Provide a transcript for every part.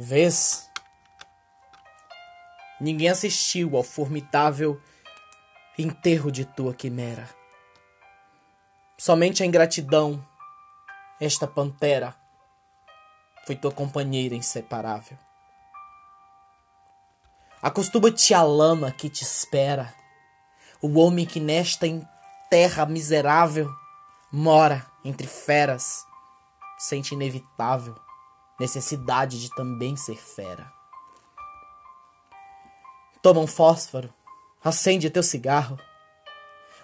Vês? Ninguém assistiu ao formidável enterro de tua quimera. Somente a ingratidão, esta pantera, foi tua companheira inseparável. Acostuma-te à lama que te espera, o homem que nesta terra miserável mora entre feras, sente inevitável necessidade de também ser fera. Toma um fósforo, acende teu cigarro.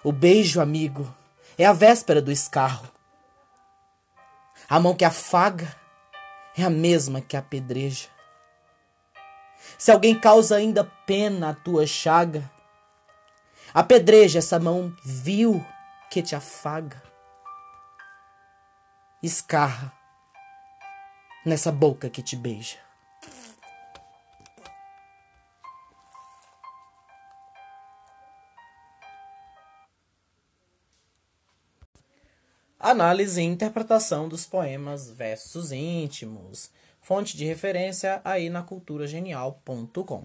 O beijo, amigo, é a véspera do escarro. A mão que afaga é a mesma que apedreja. Se alguém causa ainda pena à tua chaga, apedreja essa mão vil que te afaga. Escarra nessa boca que te beija. Análise e interpretação dos poemas Versos Íntimos. Fonte de referência aí na culturagenial.com.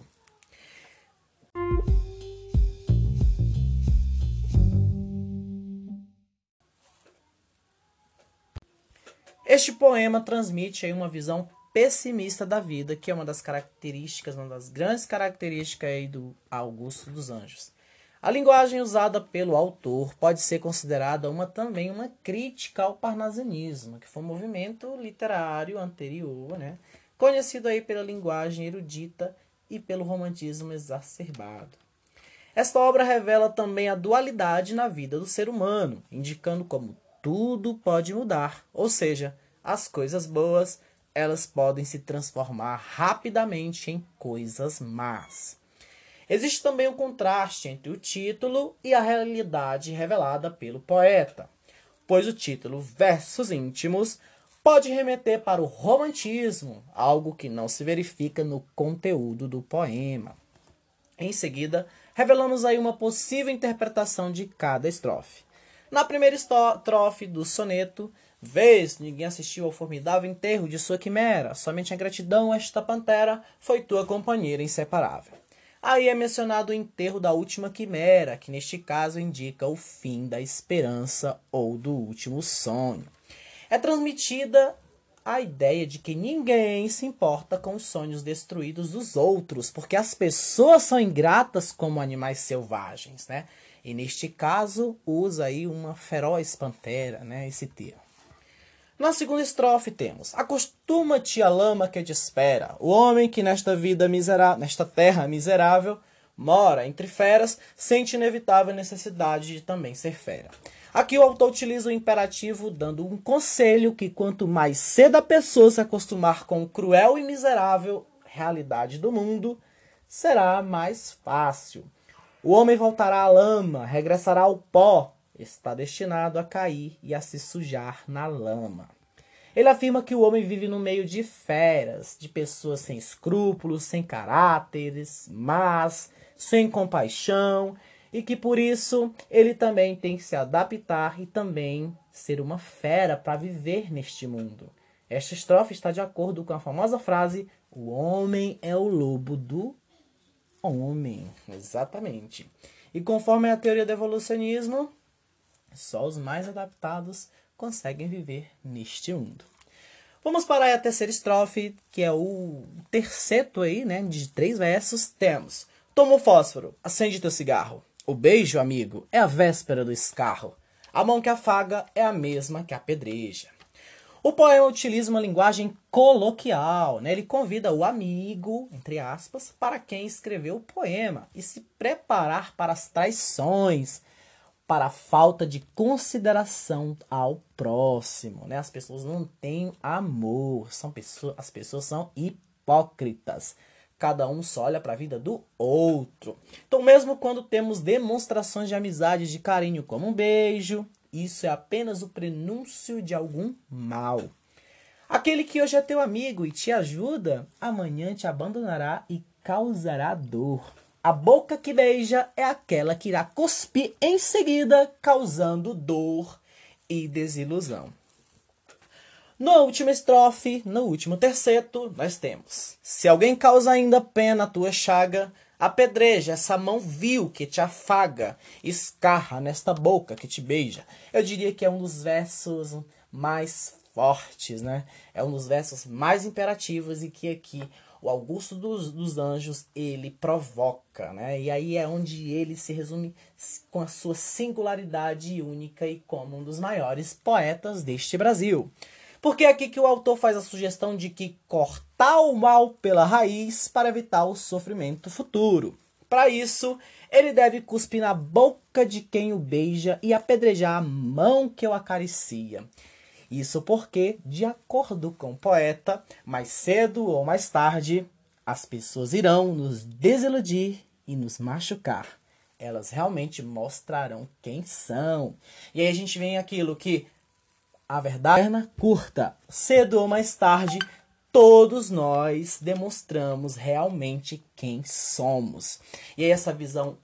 Este poema transmite aí uma visão pessimista da vida, que é uma das características, uma das grandes características aí do Augusto dos Anjos. A linguagem usada pelo autor pode ser considerada uma também uma crítica ao parnasianismo, que foi um movimento literário anterior, né, conhecido aí pela linguagem erudita e pelo romantismo exacerbado. Esta obra revela também a dualidade na vida do ser humano, indicando como tudo pode mudar, ou seja, as coisas boas, elas podem se transformar rapidamente em coisas más. Existe também um contraste entre o título e a realidade revelada pelo poeta, pois o título Versos Íntimos pode remeter para o romantismo, algo que não se verifica no conteúdo do poema. Em seguida, revelamos aí uma possível interpretação de cada estrofe. Na primeira estrofe do soneto, Vês, ninguém assistiu ao formidável enterro de sua quimera, somente a gratidão esta pantera foi tua companheira inseparável. Aí é mencionado o enterro da última quimera, que neste caso indica o fim da esperança ou do último sonho. É transmitida a ideia de que ninguém se importa com os sonhos destruídos dos outros, porque as pessoas são ingratas como animais selvagens, né? E neste caso usa aí uma feroz pantera, né, esse termo. Na segunda estrofe temos: Acostuma-te à lama que te espera. O homem que nesta vida miserável, nesta terra miserável, mora entre feras, sente inevitável necessidade de também ser fera. Aqui o autor utiliza o imperativo dando um conselho que quanto mais cedo a pessoa se acostumar com o cruel e miserável realidade do mundo, será mais fácil. O homem voltará à lama, regressará ao pó, está destinado a cair e a se sujar na lama. Ele afirma que o homem vive no meio de feras, de pessoas sem escrúpulos, sem caráteres, mas sem compaixão, e que por isso ele também tem que se adaptar e também ser uma fera para viver neste mundo. Esta estrofe está de acordo com a famosa frase: O homem é o lobo do homem. Exatamente. E conforme a teoria do evolucionismo, só os mais adaptados conseguem viver neste mundo. Vamos para a terceira estrofe, que é o terceto aí, né, de três versos. Temos: Toma o fósforo, acende teu cigarro. O beijo, amigo, é a véspera do escarro. A mão que afaga é a mesma que apedreja. O poema utiliza uma linguagem coloquial, né? Ele convida o amigo, entre aspas, para quem escreveu o poema e se preparar para as traições, para a falta de consideração ao próximo, né? As pessoas não têm amor, são pessoas, as pessoas são hipócritas. Cada um só olha para a vida do outro. Então, mesmo quando temos demonstrações de amizade, de carinho, como um beijo, isso é apenas o prenúncio de algum mal. Aquele que hoje é teu amigo e te ajuda, amanhã te abandonará e causará dor. A boca que beija é aquela que irá cuspir em seguida, causando dor e desilusão. Na última estrofe, no último terceto, nós temos: Se alguém causa ainda pena a tua chaga, apedreja essa mão vil que te afaga, escarra nesta boca que te beija. Eu diria que é um dos versos mais fortes, né? É um dos versos mais imperativos e que aqui o Augusto dos, dos Anjos ele provoca, né? E aí é onde ele se resume com a sua singularidade única e como um dos maiores poetas deste Brasil. Porque é aqui que o autor faz a sugestão de que cortar o mal pela raiz para evitar o sofrimento futuro. Para isso, ele deve cuspir na boca de quem o beija e apedrejar a mão que o acaricia. Isso porque, de acordo com o poeta, mais cedo ou mais tarde, as pessoas irão nos desiludir e nos machucar. Elas realmente mostrarão quem são. E aí a gente vem aquilo que a verdade é curta, cedo ou mais tarde, todos nós demonstramos realmente quem somos. E aí essa visão,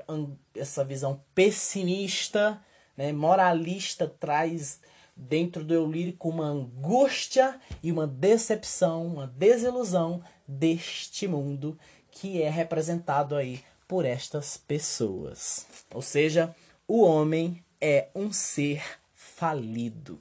essa visão pessimista, né, moralista traz dentro do eu lírico uma angústia e uma decepção, uma desilusão deste mundo que é representado aí por estas pessoas. Ou seja, o homem é um ser falido.